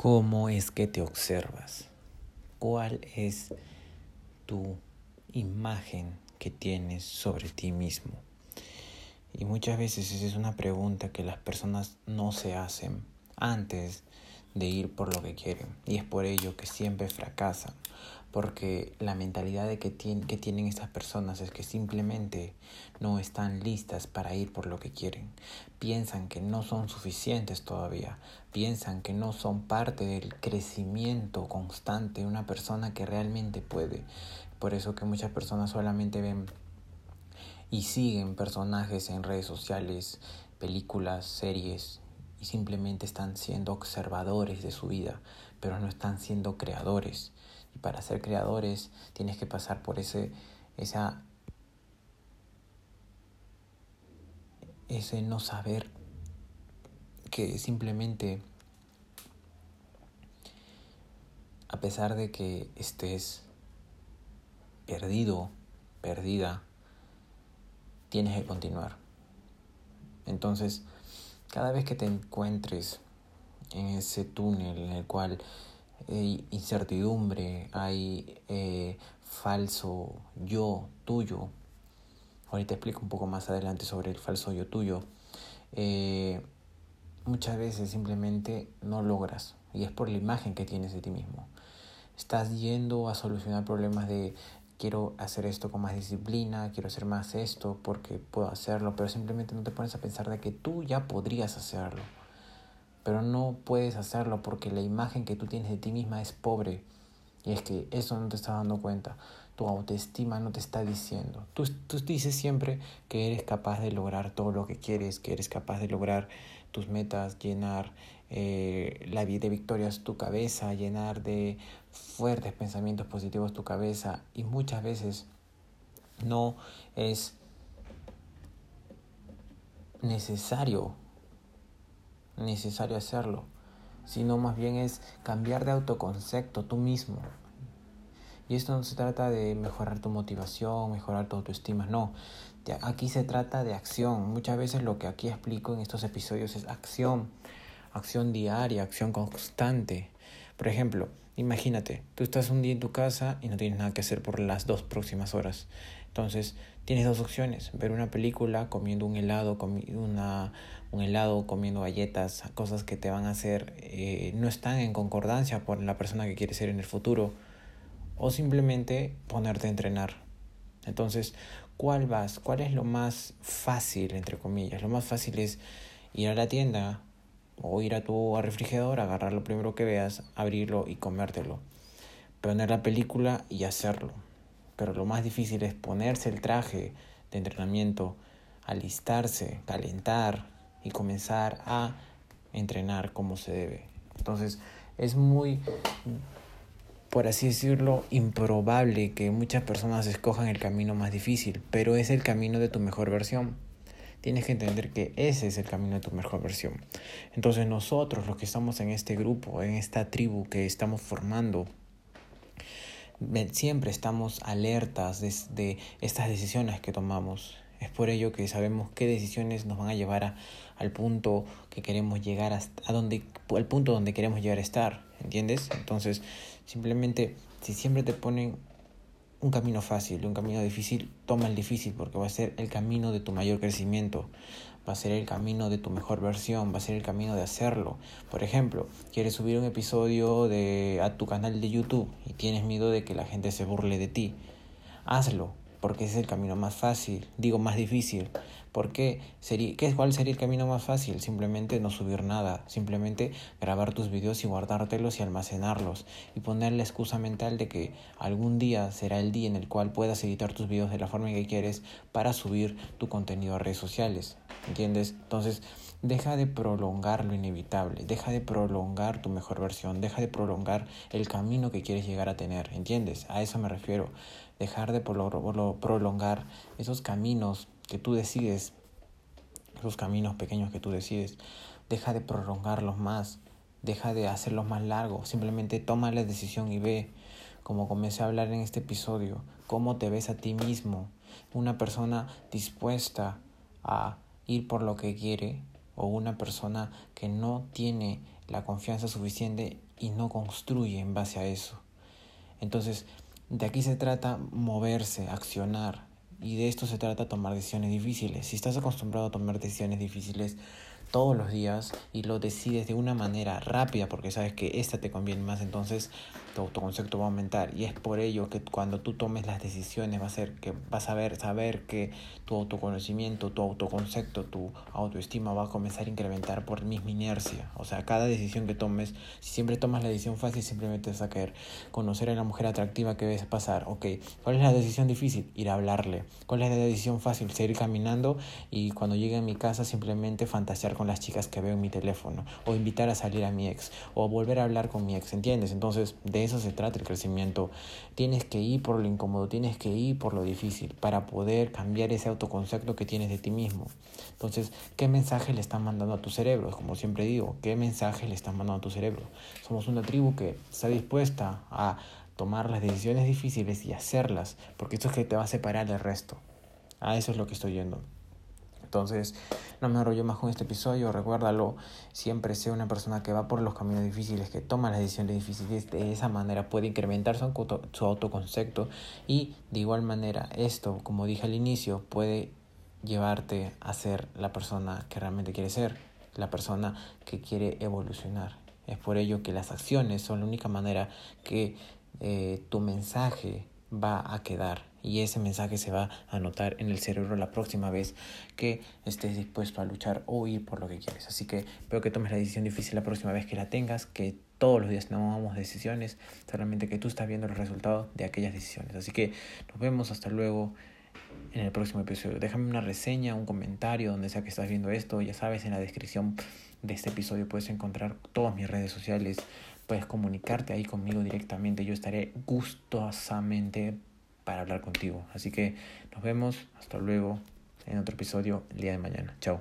¿Cómo es que te observas? ¿Cuál es tu imagen que tienes sobre ti mismo? Y muchas veces esa es una pregunta que las personas no se hacen antes de ir por lo que quieren. Y es por ello que siempre fracasan. Porque la mentalidad de que, que tienen estas personas es que simplemente no están listas para ir por lo que quieren. Piensan que no son suficientes todavía. Piensan que no son parte del crecimiento constante de una persona que realmente puede. Por eso que muchas personas solamente ven y siguen personajes en redes sociales, películas, series y simplemente están siendo observadores de su vida, pero no están siendo creadores. Para ser creadores tienes que pasar por ese, esa, ese no saber que simplemente, a pesar de que estés perdido, perdida, tienes que continuar. Entonces, cada vez que te encuentres en ese túnel en el cual hay incertidumbre, hay eh, falso yo tuyo, ahorita explico un poco más adelante sobre el falso yo tuyo, eh, muchas veces simplemente no logras y es por la imagen que tienes de ti mismo. Estás yendo a solucionar problemas de quiero hacer esto con más disciplina, quiero hacer más esto porque puedo hacerlo, pero simplemente no te pones a pensar de que tú ya podrías hacerlo, pero no puedes hacerlo porque la imagen que tú tienes de ti misma es pobre. Y es que eso no te estás dando cuenta, tu autoestima no te está diciendo, tú, tú dices siempre que eres capaz de lograr todo lo que quieres, que eres capaz de lograr tus metas, llenar eh, la vida de victorias tu cabeza, llenar de fuertes pensamientos positivos tu cabeza. Y muchas veces no es necesario necesario hacerlo, sino más bien es cambiar de autoconcepto tú mismo. Y esto no se trata de mejorar tu motivación, mejorar tu autoestima, no. Aquí se trata de acción. Muchas veces lo que aquí explico en estos episodios es acción acción diaria, acción constante. Por ejemplo, imagínate, tú estás un día en tu casa y no tienes nada que hacer por las dos próximas horas. Entonces, tienes dos opciones, ver una película comiendo un helado, una, un helado, comiendo galletas, cosas que te van a hacer, eh, no están en concordancia con la persona que quieres ser en el futuro, o simplemente ponerte a entrenar. Entonces, ¿cuál vas? ¿Cuál es lo más fácil, entre comillas? Lo más fácil es ir a la tienda, o ir a tu refrigerador, agarrar lo primero que veas, abrirlo y comértelo. Poner la película y hacerlo. Pero lo más difícil es ponerse el traje de entrenamiento, alistarse, calentar y comenzar a entrenar como se debe. Entonces es muy, por así decirlo, improbable que muchas personas escojan el camino más difícil, pero es el camino de tu mejor versión tienes que entender que ese es el camino de tu mejor versión. Entonces nosotros, los que estamos en este grupo, en esta tribu que estamos formando, siempre estamos alertas de, estas decisiones que tomamos. Es por ello que sabemos qué decisiones nos van a llevar al punto que queremos llegar a, a donde, al punto donde queremos llegar a estar, ¿entiendes? Entonces, simplemente si siempre te ponen un camino fácil, un camino difícil, toma el difícil porque va a ser el camino de tu mayor crecimiento, va a ser el camino de tu mejor versión, va a ser el camino de hacerlo. Por ejemplo, quieres subir un episodio de, a tu canal de YouTube y tienes miedo de que la gente se burle de ti. Hazlo, porque ese es el camino más fácil, digo más difícil. ¿Por qué? Sería, ¿qué, ¿Cuál sería el camino más fácil? Simplemente no subir nada, simplemente grabar tus videos y guardártelos y almacenarlos y poner la excusa mental de que algún día será el día en el cual puedas editar tus videos de la forma que quieres para subir tu contenido a redes sociales. ¿Entiendes? Entonces, deja de prolongar lo inevitable, deja de prolongar tu mejor versión, deja de prolongar el camino que quieres llegar a tener, ¿entiendes? A eso me refiero, dejar de prolongar esos caminos que tú decides, esos caminos pequeños que tú decides, deja de prolongarlos más, deja de hacerlos más largos, simplemente toma la decisión y ve, como comencé a hablar en este episodio, cómo te ves a ti mismo, una persona dispuesta a ir por lo que quiere, o una persona que no tiene la confianza suficiente y no construye en base a eso. Entonces, de aquí se trata moverse, accionar. Y de esto se trata tomar decisiones difíciles. Si estás acostumbrado a tomar decisiones difíciles, todos los días y lo decides de una manera rápida porque sabes que esta te conviene más, entonces tu autoconcepto va a aumentar. Y es por ello que cuando tú tomes las decisiones va a ser que vas a ver, saber que tu autoconocimiento, tu autoconcepto, tu autoestima va a comenzar a incrementar por misma inercia. O sea, cada decisión que tomes, si siempre tomas la decisión fácil, simplemente vas a. Conocer a la mujer atractiva que ves pasar. Ok, ¿cuál es la decisión difícil? Ir a hablarle. ¿Cuál es la decisión fácil? Seguir caminando y cuando llegue a mi casa simplemente fantasear con las chicas que veo en mi teléfono, o invitar a salir a mi ex, o volver a hablar con mi ex, ¿entiendes? Entonces, de eso se trata el crecimiento. Tienes que ir por lo incómodo, tienes que ir por lo difícil para poder cambiar ese autoconcepto que tienes de ti mismo. Entonces, ¿qué mensaje le estás mandando a tu cerebro? Como siempre digo, ¿qué mensaje le estás mandando a tu cerebro? Somos una tribu que está dispuesta a tomar las decisiones difíciles y hacerlas, porque esto es que te va a separar del resto. A eso es lo que estoy yendo. Entonces, no me enrollo más con este episodio, recuérdalo, siempre sea una persona que va por los caminos difíciles, que toma las decisiones difíciles, de esa manera puede incrementar su, autoconcepto. Y de igual manera esto, como dije al inicio, puede llevarte a ser la persona que realmente quiere ser, la persona que quiere evolucionar. Es por ello que las acciones son la única manera que eh, tu mensaje va a quedar y ese mensaje se va a anotar en el cerebro la próxima vez que estés dispuesto a luchar o ir por lo que quieres. Así que espero que tomes la decisión difícil la próxima vez que la tengas, que todos los días tomamos decisiones, solamente que tú estás viendo los resultados de aquellas decisiones. Así que nos vemos hasta luego en el próximo episodio. Déjame una reseña, un comentario, donde sea que estás viendo esto. Ya sabes, en la descripción de este episodio puedes encontrar todas mis redes sociales. Puedes comunicarte ahí conmigo directamente. Yo estaré gustosamente para hablar contigo. Así que nos vemos, hasta luego en otro episodio el día de mañana. Chao.